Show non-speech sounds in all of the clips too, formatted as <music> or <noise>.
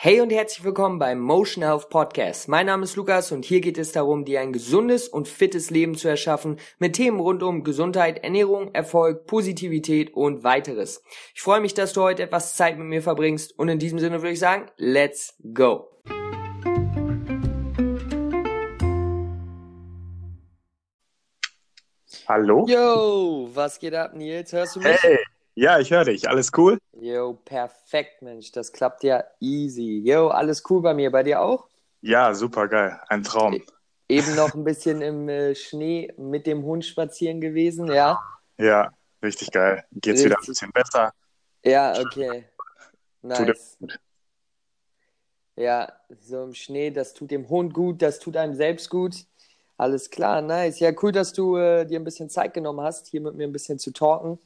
Hey und herzlich willkommen beim Motion Health Podcast. Mein Name ist Lukas und hier geht es darum, dir ein gesundes und fittes Leben zu erschaffen mit Themen rund um Gesundheit, Ernährung, Erfolg, Positivität und weiteres. Ich freue mich, dass du heute etwas Zeit mit mir verbringst und in diesem Sinne würde ich sagen, let's go. Hallo? Yo, was geht ab, Nils? Hörst du mich? Hey, ja, ich höre dich. Alles cool? Yo, perfekt, Mensch. Das klappt ja easy. Yo, alles cool bei mir. Bei dir auch? Ja, super geil. Ein Traum. E eben noch ein bisschen im äh, Schnee mit dem Hund spazieren gewesen, ja? Ja, richtig geil. Geht's richtig. wieder ein bisschen besser? Ja, okay. Nice. Ja, so im Schnee, das tut dem Hund gut, das tut einem selbst gut. Alles klar, nice. Ja, cool, dass du äh, dir ein bisschen Zeit genommen hast, hier mit mir ein bisschen zu talken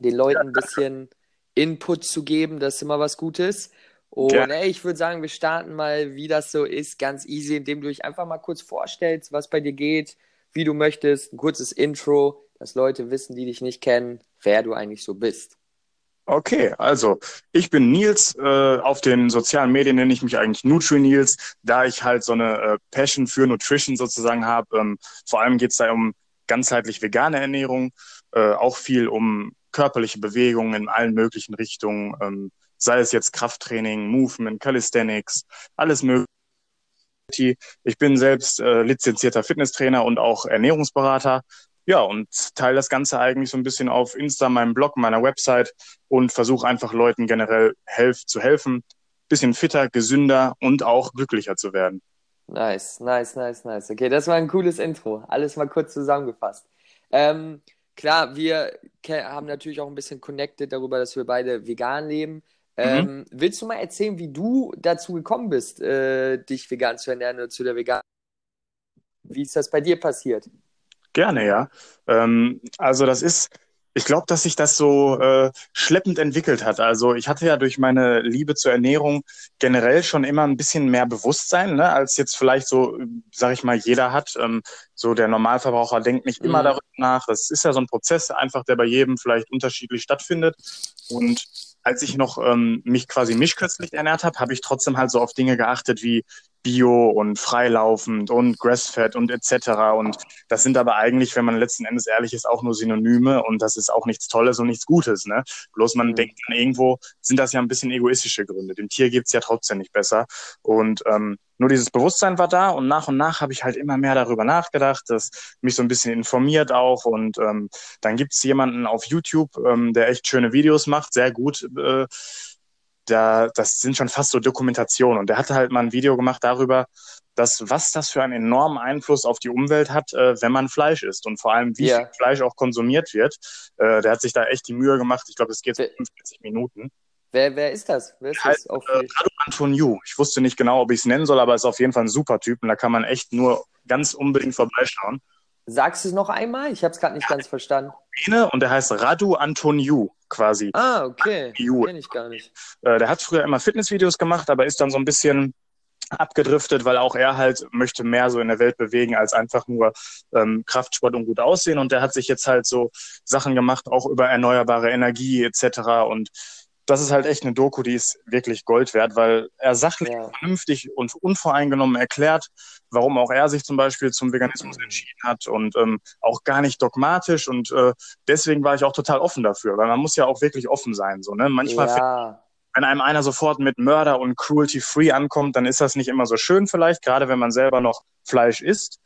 den Leuten ein bisschen Input zu geben, das ist immer was Gutes. Und ey, ich würde sagen, wir starten mal, wie das so ist, ganz easy, indem du dich einfach mal kurz vorstellst, was bei dir geht, wie du möchtest, ein kurzes Intro, dass Leute wissen, die dich nicht kennen, wer du eigentlich so bist. Okay, also ich bin Nils. Äh, auf den sozialen Medien nenne ich mich eigentlich Nutri Nils, da ich halt so eine äh, Passion für Nutrition sozusagen habe. Ähm, vor allem geht es da um ganzheitlich vegane Ernährung, äh, auch viel um körperliche Bewegungen in allen möglichen Richtungen, ähm, sei es jetzt Krafttraining, Movement, Calisthenics, alles mögliche. Ich bin selbst äh, lizenzierter Fitnesstrainer und auch Ernährungsberater. Ja, und teile das Ganze eigentlich so ein bisschen auf Insta, meinem Blog, meiner Website und versuche einfach Leuten generell helf zu helfen, bisschen fitter, gesünder und auch glücklicher zu werden. Nice, nice, nice, nice. Okay, das war ein cooles Intro. Alles mal kurz zusammengefasst. Ähm, klar, wir haben natürlich auch ein bisschen connected darüber, dass wir beide vegan leben. Mhm. Ähm, willst du mal erzählen, wie du dazu gekommen bist, äh, dich vegan zu ernähren oder zu der vegan? Wie ist das bei dir passiert? Gerne, ja. Ähm, also das ist ich glaube, dass sich das so äh, schleppend entwickelt hat. Also ich hatte ja durch meine Liebe zur Ernährung generell schon immer ein bisschen mehr Bewusstsein, ne, als jetzt vielleicht so, sag ich mal, jeder hat. Ähm, so der Normalverbraucher denkt nicht immer mhm. darüber nach. Das ist ja so ein Prozess, einfach der bei jedem vielleicht unterschiedlich stattfindet. Und als ich noch ähm, mich quasi mischköstlich ernährt habe, habe ich trotzdem halt so auf Dinge geachtet wie Bio und freilaufend und Grassfed und etc. Und das sind aber eigentlich, wenn man letzten Endes ehrlich ist, auch nur Synonyme und das ist auch nichts Tolles und nichts Gutes. Ne? Bloß man mhm. denkt dann irgendwo, sind das ja ein bisschen egoistische Gründe. Dem Tier geht's ja trotzdem nicht besser. Und ähm, nur dieses Bewusstsein war da und nach und nach habe ich halt immer mehr darüber nachgedacht, das mich so ein bisschen informiert auch und ähm, dann gibt's jemanden auf YouTube, ähm, der echt schöne Videos macht, sehr gut. Äh, da, das sind schon fast so Dokumentationen und der hatte halt mal ein Video gemacht darüber, dass was das für einen enormen Einfluss auf die Umwelt hat, äh, wenn man Fleisch isst und vor allem wie yeah. viel Fleisch auch konsumiert wird. Äh, der hat sich da echt die Mühe gemacht. Ich glaube, es geht so 45 Minuten. Wer, wer ist das? Wer ist das? Halt, äh, Antoniu. Ich wusste nicht genau, ob ich es nennen soll, aber ist auf jeden Fall ein super Typ und da kann man echt nur ganz unbedingt vorbeischauen. Sagst du es noch einmal? Ich habe es gerade nicht ja, ganz verstanden. Und der heißt Radu Antoniu quasi. Ah, okay. Kenne ich gar nicht. Äh, der hat früher immer Fitnessvideos gemacht, aber ist dann so ein bisschen abgedriftet, weil auch er halt möchte mehr so in der Welt bewegen als einfach nur ähm, Kraftsport und gut aussehen. Und der hat sich jetzt halt so Sachen gemacht, auch über erneuerbare Energie etc. Und das ist halt echt eine Doku, die ist wirklich Gold wert, weil er sachlich, ja. vernünftig und unvoreingenommen erklärt, warum auch er sich zum Beispiel zum Veganismus entschieden hat und ähm, auch gar nicht dogmatisch und äh, deswegen war ich auch total offen dafür, weil man muss ja auch wirklich offen sein, so, ne? Manchmal, ja. wenn einem einer sofort mit Mörder und Cruelty-Free ankommt, dann ist das nicht immer so schön vielleicht, gerade wenn man selber noch Fleisch isst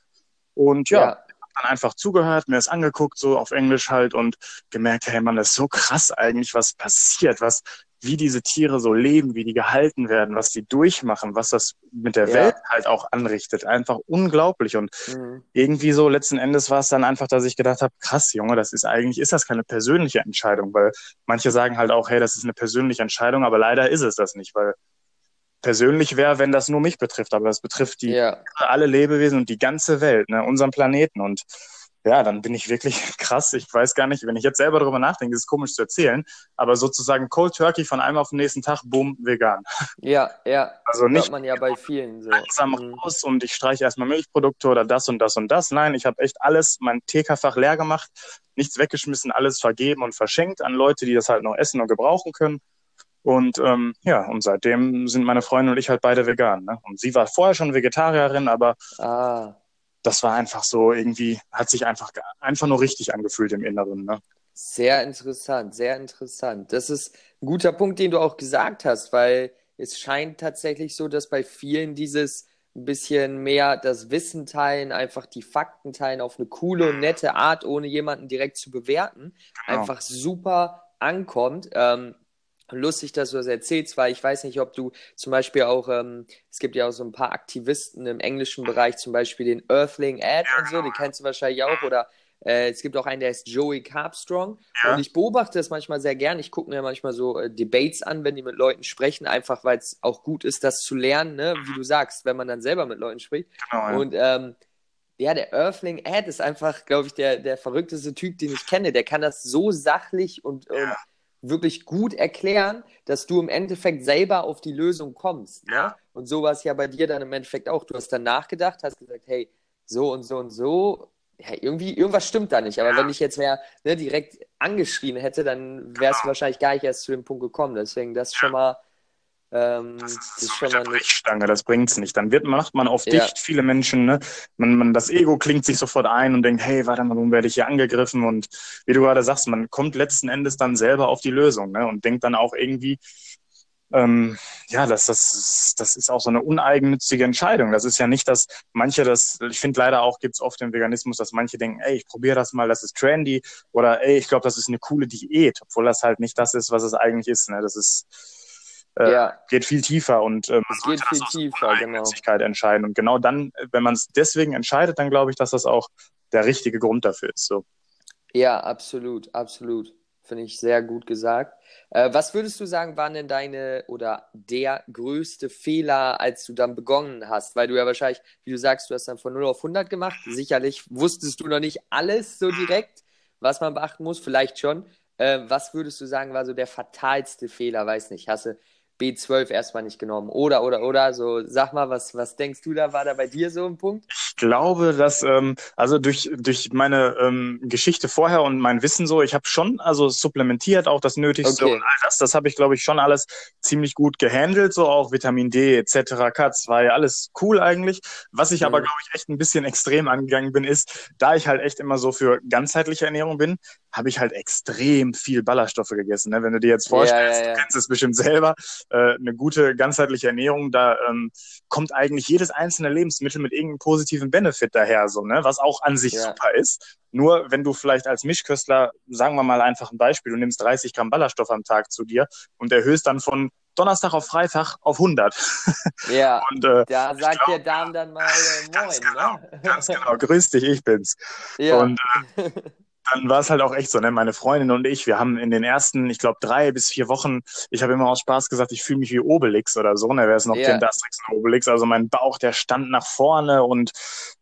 und ja. ja dann einfach zugehört, mir das angeguckt, so auf Englisch halt und gemerkt, hey man, das ist so krass eigentlich, was passiert, was, wie diese Tiere so leben, wie die gehalten werden, was die durchmachen, was das mit der ja. Welt halt auch anrichtet. Einfach unglaublich. Und mhm. irgendwie so letzten Endes war es dann einfach, dass ich gedacht habe, krass, Junge, das ist eigentlich, ist das keine persönliche Entscheidung, weil manche sagen halt auch, hey, das ist eine persönliche Entscheidung, aber leider ist es das nicht, weil persönlich wäre, wenn das nur mich betrifft, aber das betrifft die ja. alle Lebewesen und die ganze Welt, ne, unseren Planeten und ja, dann bin ich wirklich <laughs> krass. Ich weiß gar nicht, wenn ich jetzt selber darüber nachdenke, ist es komisch zu erzählen, aber sozusagen Cold Turkey von einem auf den nächsten Tag, boom, vegan. Ja, ja. Also nicht man ja bei vielen so. langsam mhm. raus und ich streiche erstmal Milchprodukte oder das und das und das. Nein, ich habe echt alles, mein TK-Fach leer gemacht, nichts weggeschmissen, alles vergeben und verschenkt an Leute, die das halt noch essen und gebrauchen können. Und ähm, ja, und seitdem sind meine Freundin und ich halt beide vegan. Ne? Und sie war vorher schon Vegetarierin, aber Ah, das war einfach so irgendwie, hat sich einfach, einfach nur richtig angefühlt im Inneren. Ne? sehr interessant, sehr interessant. Das ist ein guter Punkt, den du auch gesagt hast, weil es scheint tatsächlich so, dass bei vielen dieses ein bisschen mehr das Wissen teilen, einfach die Fakten teilen auf eine coole und nette Art, ohne jemanden direkt zu bewerten, Genau. einfach super ankommt. Ähm, lustig, dass du das erzählst, weil ich weiß nicht, ob du zum Beispiel auch, ähm, es gibt ja auch so ein paar Aktivisten im englischen Bereich, zum Beispiel den Earthling Ad und so, den kennst du wahrscheinlich auch, oder äh, es gibt auch einen, der heißt Joey Carbstrong. Ja. Und ich beobachte das manchmal sehr gern. Ich gucke mir manchmal so äh, Debates an, wenn die mit Leuten sprechen, einfach weil es auch gut ist, das zu lernen, ne? wie du sagst, wenn man dann selber mit Leuten spricht. Genau, ja. Und ähm, ja, der Earthling Ad ist einfach, glaube ich, der, der verrückteste Typ, den ich kenne. Der kann das so sachlich und, und Ja. Wirklich gut erklären, dass du im Endeffekt selber auf die Lösung kommst. Ne? Ja. Und so war es ja bei dir dann im Endeffekt auch. Du hast dann nachgedacht, hast gesagt, hey, so und so und so. Ja, irgendwie, irgendwas stimmt da nicht. Aber Ja. wenn ich jetzt mehr ne, direkt angeschrien hätte, dann wärst du wahrscheinlich gar nicht erst zu dem Punkt gekommen. Deswegen, das schon mal, ähm, Das das ist schon mal eine Brechstange, das bringt's nicht. Dann wird, macht man auf Ja. dicht viele Menschen, ne? Man, man, das Ego klingt sich sofort ein und denkt, hey, warte mal, warum werde ich hier angegriffen? Und wie du gerade sagst, man kommt letzten Endes dann selber auf die Lösung, ne? Und denkt dann auch irgendwie, ähm, ja, das, das, das ist auch so eine uneigennützige Entscheidung. Das ist ja nicht, dass manche das, ich finde leider auch, gibt's oft im Veganismus, dass manche denken, ey, ich probiere das mal, das ist trendy, oder ey, ich glaube, das ist eine coole Diät, obwohl das halt nicht das ist, was es eigentlich ist. Ne? Das ist äh, Ja. geht viel tiefer und äh, man Es sollte das aus tiefer, genau. Entscheiden. Und genau dann, äh, wenn man es deswegen entscheidet, dann glaube ich, dass das auch der richtige Grund dafür ist. So. Ja, absolut, absolut. Finde ich sehr gut gesagt. Äh, was würdest du sagen, waren denn deine oder der größte Fehler, als du dann begonnen hast? Weil du ja wahrscheinlich, wie du sagst, du hast dann von 0 auf 100 gemacht. Sicherlich wusstest du noch nicht alles so direkt, was man beachten muss. Vielleicht schon. Äh, was würdest du sagen, war so der fatalste Fehler? Weiß nicht. Hast du B12 erstmal nicht genommen? Oder, oder, oder? So, sag mal, was, was denkst du da? War da bei dir so ein Punkt? Ich glaube, dass, ähm, also durch, durch meine ähm, Geschichte vorher und mein Wissen so, ich habe schon also supplementiert, auch das Nötigste Okay. und all das, das habe ich, glaube ich, schon alles ziemlich gut gehandelt, so auch Vitamin D etc., K2, alles cool eigentlich. Was ich aber, Mhm. glaube ich, echt ein bisschen extrem angegangen bin, ist, da ich halt echt immer so für ganzheitliche Ernährung bin, habe ich halt extrem viel Ballaststoffe gegessen. Ne? Wenn du dir jetzt vorstellst, ja, ja. du kennst es bestimmt selber, äh, eine gute ganzheitliche Ernährung, da ähm, kommt eigentlich jedes einzelne Lebensmittel mit irgendeinem positiven Benefit daher, so, ne? was auch an sich Ja. super ist. Nur wenn du vielleicht als Mischköstler, sagen wir mal einfach ein Beispiel, du nimmst 30 Gramm Ballaststoff am Tag zu dir und erhöhst dann von Donnerstag auf Freitag auf 100. Ja, <laughs> Und äh, da sagt glaub, der Darm dann mal äh, <laughs> ganz Moin, genau, ne? ganz genau, grüß dich, ich bin's. Ja. Und äh, <laughs> dann war es halt auch echt so, ne? Meine Freundin und ich, wir haben in den ersten, ich glaube, drei bis vier Wochen, ich habe immer aus Spaß gesagt, ich fühle mich wie Obelix oder so, ne? Wer es noch kennt, Asterix und Obelix. Also mein Bauch, der stand nach vorne und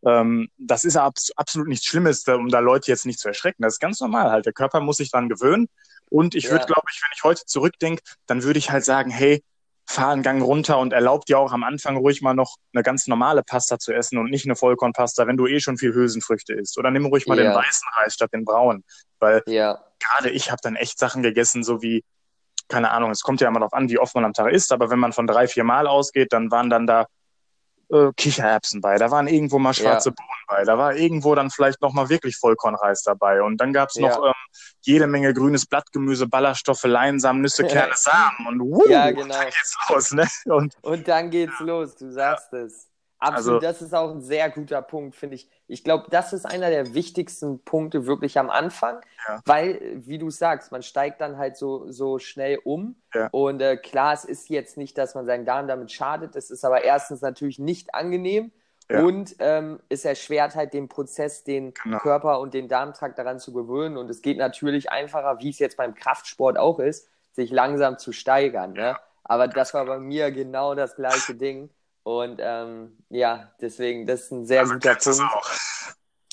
ähm, das ist abs absolut nichts Schlimmes, um da Leute jetzt nicht zu erschrecken. Das ist ganz normal halt. Der Körper muss sich dran gewöhnen. Und ich würde, Ja. glaube ich, wenn ich heute zurückdenke, dann würde ich halt sagen, hey, fahr einen Gang runter und erlaub dir auch am Anfang ruhig mal noch eine ganz normale Pasta zu essen und nicht eine Vollkornpasta, wenn du eh schon viel Hülsenfrüchte isst. Oder nimm ruhig mal Ja. den weißen Reis statt den braunen. Weil Ja, gerade ich habe dann echt Sachen gegessen, so wie, keine Ahnung, es kommt ja immer darauf an, wie oft man am Tag isst, aber wenn man von drei, vier Mal ausgeht, dann waren dann da äh, Kichererbsen bei, da waren irgendwo mal schwarze Ja. Bohnen bei, da war irgendwo dann vielleicht noch mal wirklich Vollkornreis dabei und dann gab's noch Ja. ähm, jede Menge grünes Blattgemüse, Ballaststoffe, Leinsamen, Nüsse, Kerne, Samen und wuh, Ja, genau. dann geht's los, ne? Und und dann geht's los, du sagst es. Absolut, Also- das ist auch ein sehr guter Punkt, finde ich. Ich glaube, das ist einer der wichtigsten Punkte wirklich am Anfang, Ja. weil, wie du sagst, man steigt dann halt so, so schnell um. Ja. Und äh, klar, es ist jetzt nicht, dass man seinen Darm damit schadet, es ist aber erstens natürlich nicht angenehm. Ja. Und ähm, es erschwert halt den Prozess, den Genau. Körper und den Darmtrakt daran zu gewöhnen. Und es geht natürlich einfacher, wie es jetzt beim Kraftsport auch ist, sich langsam zu steigern. Ne? Aber das war bei mir genau das gleiche Ding. Und ähm, ja, deswegen, das ist ein sehr also guter Punkt. auch.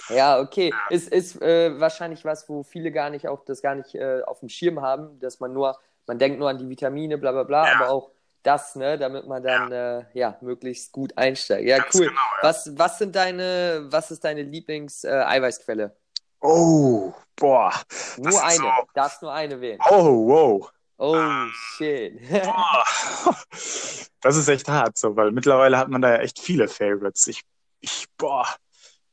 Ja, okay. Es ist äh, wahrscheinlich was, wo viele gar nicht auch das gar nicht äh, auf dem Schirm haben, dass man nur, man denkt nur an die Vitamine, bla bla bla, Ja. aber auch das, ne, damit man dann ja, äh, ja möglichst gut einsteigt. Ja, Ganz cool. genau, ja. Was, was sind deine, was ist deine Lieblings-Eiweißquelle? Oh, boah. Nur eine. so- Darfst nur eine wählen. Oh, wow. Oh, shit. <laughs> das ist echt hart, so, weil mittlerweile hat man da ja echt viele Favorites. Ich, ich, boah,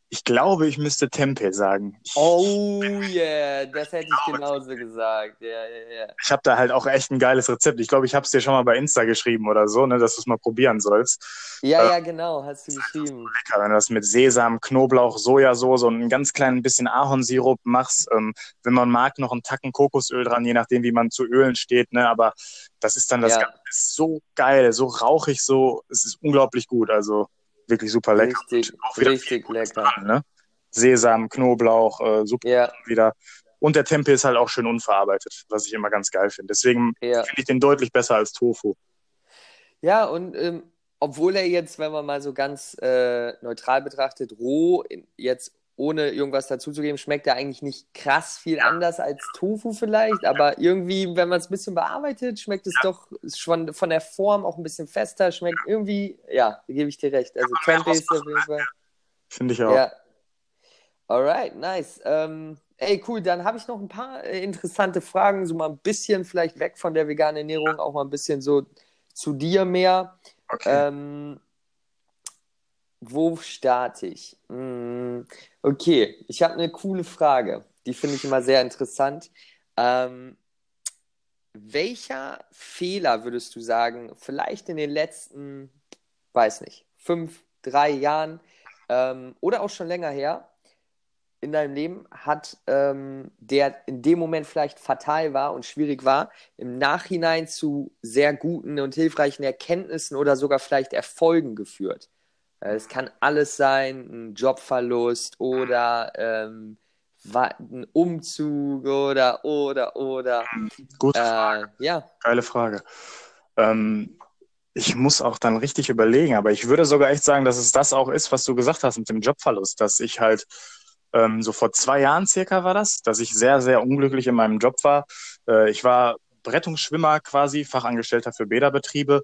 ich glaube, ich müsste Tempeh sagen. Oh yeah, das hätte ich genauso gesagt. Ja, ja, ja. Ich habe da halt auch echt ein geiles Rezept. Ich glaube, ich habe es dir schon mal bei Insta geschrieben oder so, ne, dass du es mal probieren sollst. Ja, äh, ja, genau, hast du geschrieben. So lecker, wenn du das mit Sesam, Knoblauch, Sojasauce und ein ganz klein bisschen Ahornsirup machst. Ähm, wenn man mag, noch einen Tacken Kokosöl dran, je nachdem, wie man zu Ölen steht. Ne, aber das ist dann das ja. Ganze ist so geil, so rauchig, so, es ist unglaublich gut. Also wirklich super lecker. Richtig, richtig lecker. Dran, ne? Sesam, Knoblauch, äh, super ja. wieder. Und der Tempeh ist halt auch schön unverarbeitet, was ich immer ganz geil finde. Deswegen ja. finde ich den deutlich besser als Tofu. Ja, und ähm, obwohl er jetzt, wenn man mal so ganz äh, neutral betrachtet, roh in, jetzt ohne irgendwas dazuzugeben, schmeckt er eigentlich nicht krass viel anders als Tofu vielleicht, aber irgendwie, wenn man es ein bisschen bearbeitet, schmeckt es doch schon von der Form auch ein bisschen fester, schmeckt irgendwie, ja, da gebe ich dir recht. Also Tempeh ist auf jeden Fall. Finde ich auch. Ja. Alright, nice. Ähm, ey, cool, dann habe ich noch ein paar äh, interessante Fragen, so mal ein bisschen vielleicht weg von der veganen Ernährung, auch mal ein bisschen so zu dir mehr. Okay. Ähm, wo starte ich? Hm, okay, ich habe eine coole Frage. Die finde ich immer sehr interessant. Ähm, welcher Fehler würdest du sagen, vielleicht in den letzten, weiß nicht, fünf, drei Jahren ähm, oder auch schon länger her in deinem Leben hat, ähm, der in dem Moment vielleicht fatal war und schwierig war, im Nachhinein zu sehr guten und hilfreichen Erkenntnissen oder sogar vielleicht Erfolgen geführt? Äh, es kann alles sein, ein Jobverlust oder ähm, ein Umzug oder, oder, oder. Gute Frage. Äh, ja. Geile Frage. Ähm, ich muss auch dann richtig überlegen, aber ich würde sogar echt sagen, dass es das auch ist, was du gesagt hast mit dem Jobverlust, dass ich halt ähm, so vor zwei Jahren circa war das, dass ich sehr, sehr unglücklich in meinem Job war. Äh, ich war Rettungsschwimmer quasi, Fachangestellter für Bäderbetriebe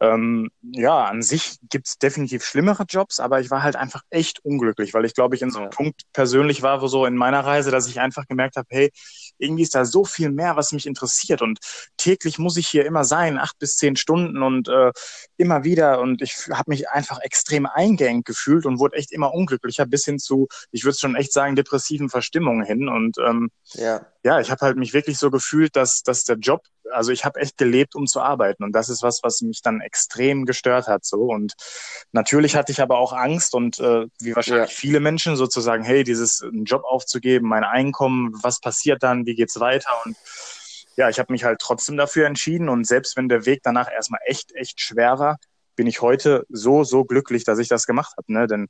ähm, ja, an sich gibt's definitiv schlimmere Jobs, aber ich war halt einfach echt unglücklich, weil ich glaube, ich in so einem ja. Punkt persönlich war, wo so in meiner Reise, dass ich einfach gemerkt habe, hey, irgendwie ist da so viel mehr, was mich interessiert und täglich muss ich hier immer sein, acht bis zehn Stunden und äh, immer wieder und ich habe mich einfach extrem eingeengt gefühlt und wurde echt immer unglücklicher bis hin zu, ich würde schon echt sagen, depressiven Verstimmungen hin und ähm, ja ja, ich habe halt mich wirklich so gefühlt, dass, dass der Job, also ich habe echt gelebt, um zu arbeiten. Und das ist was, was mich dann extrem gestört hat. So. Und natürlich hatte ich aber auch Angst und äh, wie wahrscheinlich ja. viele Menschen sozusagen, hey, dieses einen Job aufzugeben, mein Einkommen, was passiert dann, wie geht's weiter? Und ja, ich habe mich halt trotzdem dafür entschieden. Und selbst wenn der Weg danach erstmal echt, echt schwer war, bin ich heute so, so glücklich, dass ich das gemacht habe. Ne? Denn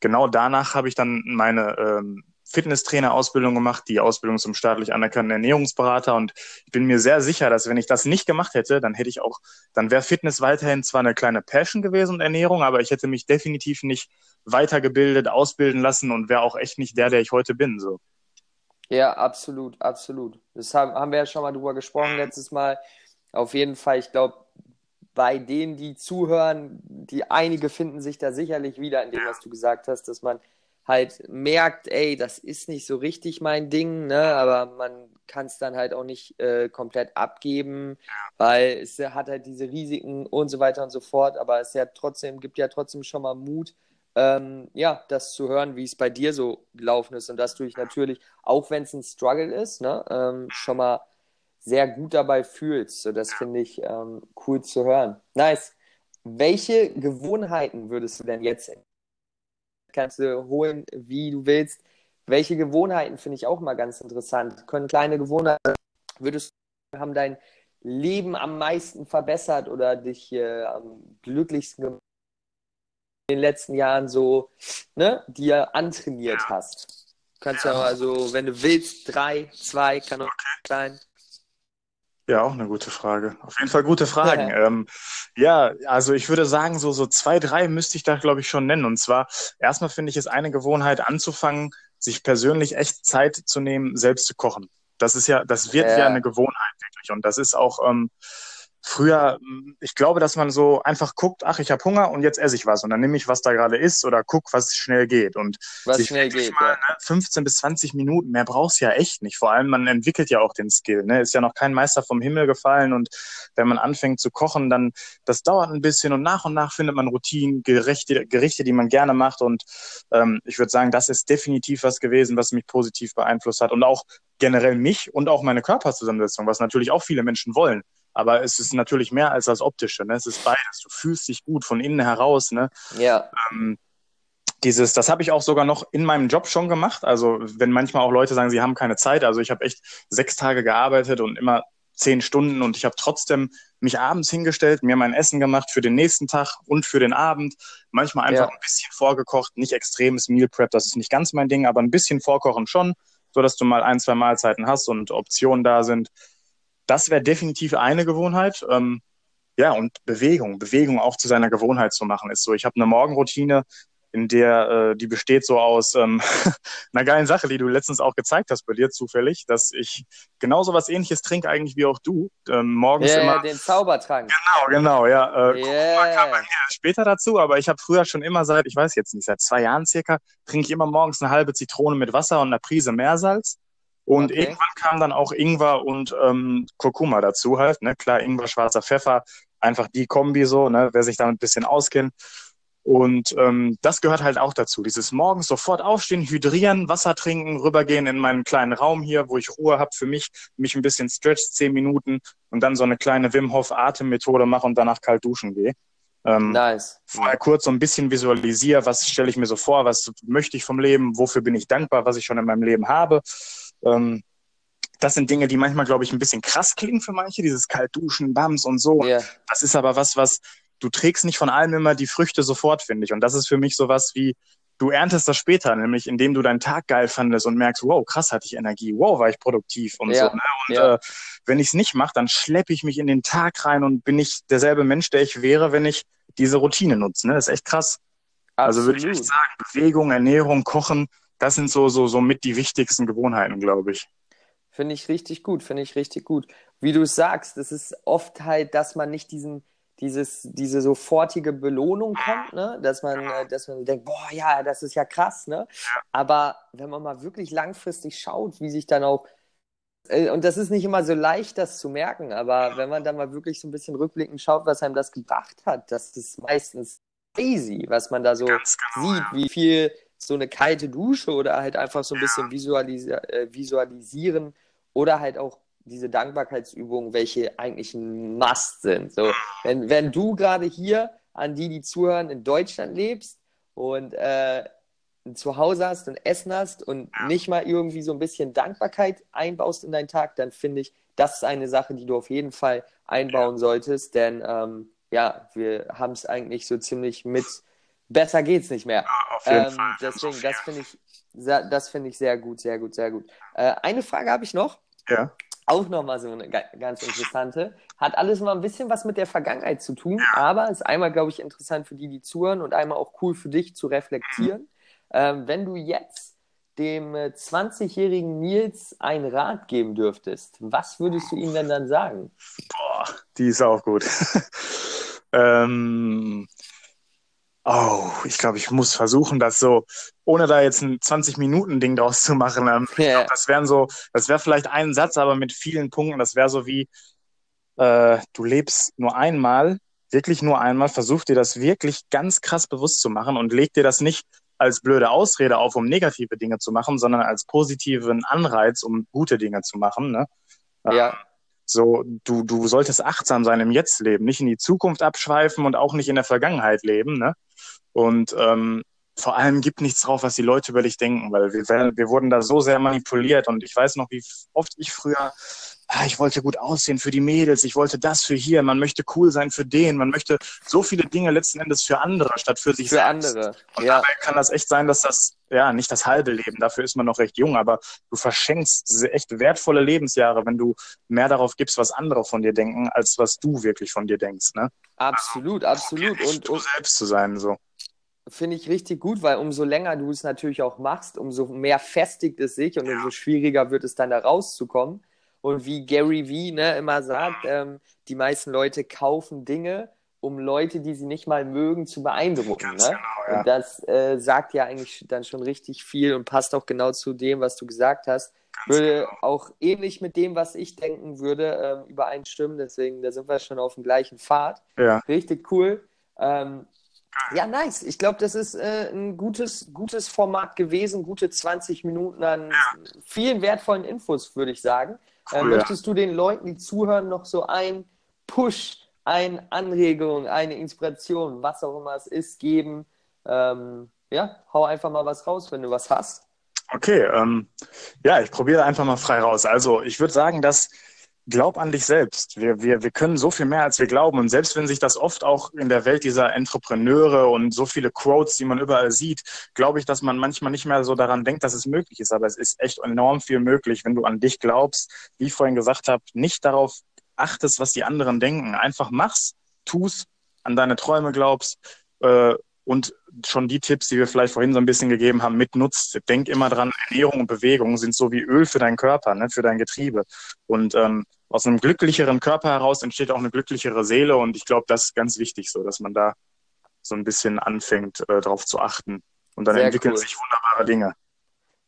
genau danach habe ich dann meine ähm, Fitnesstrainer-Ausbildung gemacht, die Ausbildung zum staatlich anerkannten Ernährungsberater und ich bin mir sehr sicher, dass wenn ich das nicht gemacht hätte, dann hätte ich auch, dann wäre Fitness weiterhin zwar eine kleine Passion gewesen und Ernährung, aber ich hätte mich definitiv nicht weitergebildet, ausbilden lassen und wäre auch echt nicht der, der ich heute bin, so. Ja, absolut, absolut. Das haben, haben wir ja schon mal drüber gesprochen letztes Mal. Auf jeden Fall, ich glaube, bei denen, die zuhören, die einige finden sich da sicherlich wieder in dem, was du gesagt hast, dass man halt merkt, ey, das ist nicht so richtig mein Ding, ne? aber man kann es dann halt auch nicht äh, komplett abgeben, weil es hat halt diese Risiken und so weiter und so fort, aber es ja trotzdem, gibt ja trotzdem schon mal Mut, ähm, ja, das zu hören, wie es bei dir so gelaufen ist und dass du dich natürlich, auch wenn es ein Struggle ist, ne, ähm, schon mal sehr gut dabei fühlst. So, das finde ich ähm, cool zu hören. Nice. Welche Gewohnheiten würdest du denn jetzt kannst du holen, wie du willst. Welche Gewohnheiten finde ich auch mal ganz interessant. Können kleine Gewohnheiten, würdest du haben dein Leben am meisten verbessert oder dich äh, am glücklichsten gemacht in den letzten Jahren so, ne, dir antrainiert hast? Du kannst ja also, wenn du willst, drei, zwei, kann auch sein. Ja, auch eine gute Frage. Auf jeden Fall gute Fragen. Ja, ähm, ja also ich würde sagen, so, so zwei, drei müsste ich da, glaube ich, schon nennen. Und zwar, erstmal finde ich es eine Gewohnheit anzufangen, sich persönlich echt Zeit zu nehmen, selbst zu kochen. Das ist ja, das wird ja, ja eine Gewohnheit wirklich. Und das ist auch, ähm, früher, ich glaube, dass man so einfach guckt, ach, ich habe Hunger und jetzt esse ich was und dann nehme ich, was da gerade ist oder guck, was schnell geht. Und was schnell geht, mal, ja. ne, 15 bis 20 Minuten, mehr brauchst du ja echt nicht. Vor allem, man entwickelt ja auch den Skill. Ne? Ist ja noch kein Meister vom Himmel gefallen und wenn man anfängt zu kochen, dann, das dauert ein bisschen und nach und nach findet man Routinen, Gerichte, Gerichte die man gerne macht und ähm, ich würde sagen, das ist definitiv was gewesen, was mich positiv beeinflusst hat und auch generell mich und auch meine Körperzusammensetzung, was natürlich auch viele Menschen wollen. Aber es ist natürlich mehr als das Optische. Ne? Es ist beides. Du fühlst dich gut von innen heraus. Ne? Ja. Ähm, dieses, das habe ich auch sogar noch in meinem Job schon gemacht. Also wenn manchmal auch Leute sagen, sie haben keine Zeit. Also ich habe echt sechs Tage gearbeitet und immer zehn Stunden und ich habe trotzdem mich abends hingestellt, mir mein Essen gemacht für den nächsten Tag und für den Abend. Manchmal einfach ja. ein bisschen vorgekocht, nicht extremes Meal Prep, das ist nicht ganz mein Ding, aber ein bisschen vorkochen schon, so dass du mal ein, zwei Mahlzeiten hast und Optionen da sind das wäre definitiv eine Gewohnheit. Ähm, ja, und Bewegung. Bewegung auch zu seiner Gewohnheit zu machen ist so. Ich habe eine Morgenroutine, in der äh, die besteht so aus ähm, <laughs> einer geilen Sache, die du letztens auch gezeigt hast bei dir zufällig, dass ich genauso was ähnliches trinke eigentlich wie auch du. Ähm, morgens yeah, immer. den Zaubertrank. Genau, genau, ja. Äh, yeah. kam bei mir später dazu, aber ich habe früher schon immer seit, ich weiß jetzt nicht, seit zwei Jahren circa, trinke ich immer morgens eine halbe Zitrone mit Wasser und einer Prise Meersalz. Und okay. irgendwann kam dann auch Ingwer und ähm, Kurkuma dazu halt, ne? Klar, Ingwer, schwarzer Pfeffer, einfach die Kombi so, ne? Wer sich damit ein bisschen auskennt. Und ähm, das gehört halt auch dazu. Dieses morgens sofort aufstehen, hydrieren, Wasser trinken, rübergehen in meinen kleinen Raum hier, wo ich Ruhe habe für mich, mich ein bisschen stretch, zehn Minuten und dann so eine kleine Wim Hof Atemmethode mache und danach kalt duschen gehe. Ähm, nice. Vorher kurz so ein bisschen visualisiere, was stelle ich mir so vor, was möchte ich vom Leben, wofür bin ich dankbar, was ich schon in meinem Leben habe. Ähm, das sind Dinge, die manchmal, glaube ich, ein bisschen krass klingen für manche, dieses Kaltduschen, Bams und so. Yeah. Das ist aber was, was du trägst nicht von allem immer die Früchte sofort, finde ich. Und das ist für mich sowas wie, du erntest das später, nämlich indem du deinen Tag geil fandest und merkst, wow, krass hatte ich Energie, wow, war ich produktiv und ja. so. Ne? Und ja. äh, wenn ich es nicht mache, dann schleppe ich mich in den Tag rein und bin nicht derselbe Mensch, der ich wäre, wenn ich diese Routine nutze. Ne? Das ist echt krass. Absolut. Also würde ich echt sagen, Bewegung, Ernährung, Kochen, das sind so, so, so mit die wichtigsten Gewohnheiten, glaube ich. Finde ich richtig gut, finde ich richtig gut. Wie du sagst, es ist oft halt, dass man nicht diesen, dieses, diese sofortige Belohnung kommt, ne? dass man, äh, dass man denkt, boah, ja, das ist ja krass, ne? Aber wenn man mal wirklich langfristig schaut, wie sich dann auch, äh, und das ist nicht immer so leicht, das zu merken, aber wenn man dann mal wirklich so ein bisschen rückblickend schaut, was einem das gebracht hat, das ist meistens crazy, was man da so genau, sieht, ja. wie viel so eine kalte Dusche oder halt einfach so ein bisschen visualisi äh, visualisieren oder halt auch diese Dankbarkeitsübungen, welche eigentlich ein Must sind. So, wenn, wenn du gerade hier an die, die zuhören, in Deutschland lebst und äh, ein Zuhause hast und Essen hast und nicht mal irgendwie so ein bisschen Dankbarkeit einbaust in deinen Tag, dann finde ich, das ist eine Sache, die du auf jeden Fall einbauen solltest, denn ähm, ja, wir haben es eigentlich so ziemlich mit besser geht's nicht mehr. Ja, auf jeden Ähm, Fall. deswegen, das finde ich, sehr- das finde ich sehr gut, sehr gut, sehr gut. Äh, eine Frage habe ich noch, Ja. auch nochmal so eine ga- ganz interessante. Hat alles mal ein bisschen was mit der Vergangenheit zu tun, aber ist einmal, glaube ich, interessant für die, die zuhören und einmal auch cool für dich zu reflektieren. Ähm, wenn du jetzt dem äh, 20-jährigen Nils einen Rat geben dürftest, was würdest du ihm denn dann sagen? Boah, die ist auch gut. <laughs> ähm, oh, ich glaube, ich muss versuchen, das so, ohne da jetzt ein 20-Minuten-Ding draus zu machen. Ähm, ich Ja. glaub, das wären so, das wäre vielleicht ein Satz, aber mit vielen Punkten. Das wäre so wie, äh, du lebst nur einmal, wirklich nur einmal. Versuch dir das wirklich ganz krass bewusst zu machen und leg dir das nicht als blöde Ausrede auf, um negative Dinge zu machen, sondern als positiven Anreiz, um gute Dinge zu machen. Ne? Ja, So, du, du solltest achtsam sein im Jetzt-Leben, nicht in die Zukunft abschweifen und auch nicht in der Vergangenheit leben. Ne? Und ähm, vor allem gibt nichts drauf, was die Leute über dich denken, weil wir, wir wurden da so sehr manipuliert. Und ich weiß noch, wie oft ich früher, ah, ich wollte gut aussehen für die Mädels, ich wollte das für hier, man möchte cool sein für den, man möchte so viele Dinge letzten Endes für andere statt für sich für selbst. andere. Und Ja, dabei kann das echt sein, dass das, ja, nicht das halbe Leben, dafür ist man noch recht jung, aber du verschenkst diese echt wertvolle Lebensjahre, wenn du mehr darauf gibst, was andere von dir denken, als was du wirklich von dir denkst, ne? absolut, absolut. Echt Und, du und selbst zu sein, so. finde ich richtig gut, weil umso länger du es natürlich auch machst, umso mehr festigt es sich und umso schwieriger wird es dann da rauszukommen. Und wie Gary Vee ne, immer sagt, ähm, die meisten Leute kaufen Dinge, um Leute, die sie nicht mal mögen, zu beeindrucken. Ne? Genau, ja. Und das äh, sagt ja eigentlich dann schon richtig viel und passt auch genau zu dem, was du gesagt hast. Ganz würde genau. auch ähnlich mit dem, was ich denken würde, ähm, übereinstimmen. Deswegen, da sind wir schon auf dem gleichen Pfad. Ja. Richtig cool. Ähm, ja, nice. Ich glaube, das ist äh, ein gutes, gutes Format gewesen, gute 20 Minuten an ja. vielen wertvollen Infos, würde ich sagen. Cool, äh, möchtest du den Leuten, die zuhören, noch so ein Push, eine Anregung, eine Inspiration, was auch immer es ist, geben? Ähm, ja, hau einfach mal was raus, wenn du was hast. Okay, ähm, ja, ich probiere einfach mal frei raus. Also ich würde sagen, dass glaub an dich selbst. Wir, wir, wir können so viel mehr, als wir glauben. Und selbst wenn sich das oft auch in der Welt dieser Entrepreneure und so viele Quotes, die man überall sieht, glaube ich, dass man manchmal nicht mehr so daran denkt, dass es möglich ist. Aber es ist echt enorm viel möglich, wenn du an dich glaubst. Wie ich vorhin gesagt habe, nicht darauf achtest, was die anderen denken. Einfach mach's, tu's, an deine Träume glaubst äh, und schon die Tipps, die wir vielleicht vorhin so ein bisschen gegeben haben, mitnutzt. Denk immer dran, Ernährung und Bewegung sind so wie Öl für deinen Körper, ne, für dein Getriebe. Und ähm, aus einem glücklicheren Körper heraus entsteht auch eine glücklichere Seele. Und ich glaube, das ist ganz wichtig, so dass man da so ein bisschen anfängt, äh, darauf zu achten. Und dann Sehr entwickeln cool. sich wunderbare Dinge.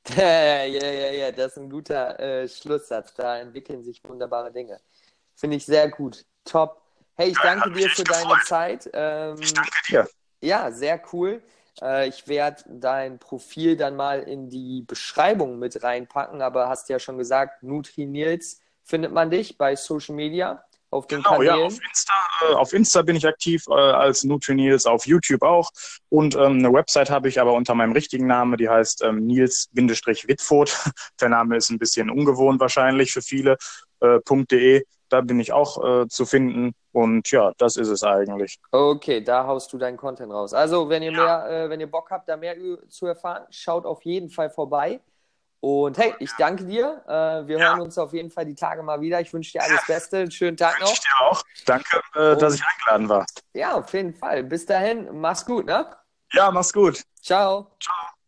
<laughs> Ja, ja, ja, das ist ein guter äh, Schlusssatz. Da entwickeln sich wunderbare Dinge. Finde ich sehr gut. Top. Hey, ich danke ja, dir für deine gefreut. Zeit. Ähm, ich danke dir. Ja, sehr cool. Äh, ich werde dein Profil dann mal in die Beschreibung mit reinpacken, aber hast ja schon gesagt, Nutri Nils findet man dich bei Social Media auf den genau, Kanälen. Ja, auf Insta, äh, auf Insta bin ich aktiv äh, als Nutri Nils, auf YouTube auch. Und ähm, eine Website habe ich aber unter meinem richtigen Namen, die heißt ähm, Nils-Wittfurt. <laughs> Der Name ist ein bisschen ungewohnt wahrscheinlich für viele. Äh, .de, da bin ich auch äh, zu finden. Und ja, das ist es eigentlich. Okay, da haust du deinen Content raus. Also, wenn ihr ja. mehr, äh, wenn ihr Bock habt, da mehr zu erfahren, schaut auf jeden Fall vorbei. Und hey, ich danke dir. Äh, wir ja. hören uns auf jeden Fall die Tage mal wieder. Ich wünsche dir alles ja. Beste. Einen schönen Tag noch. Ich dir auch. Danke, äh, dass ich eingeladen war. Ja, auf jeden Fall. Bis dahin, mach's gut, ne? Ja, mach's gut. Ciao. Ciao.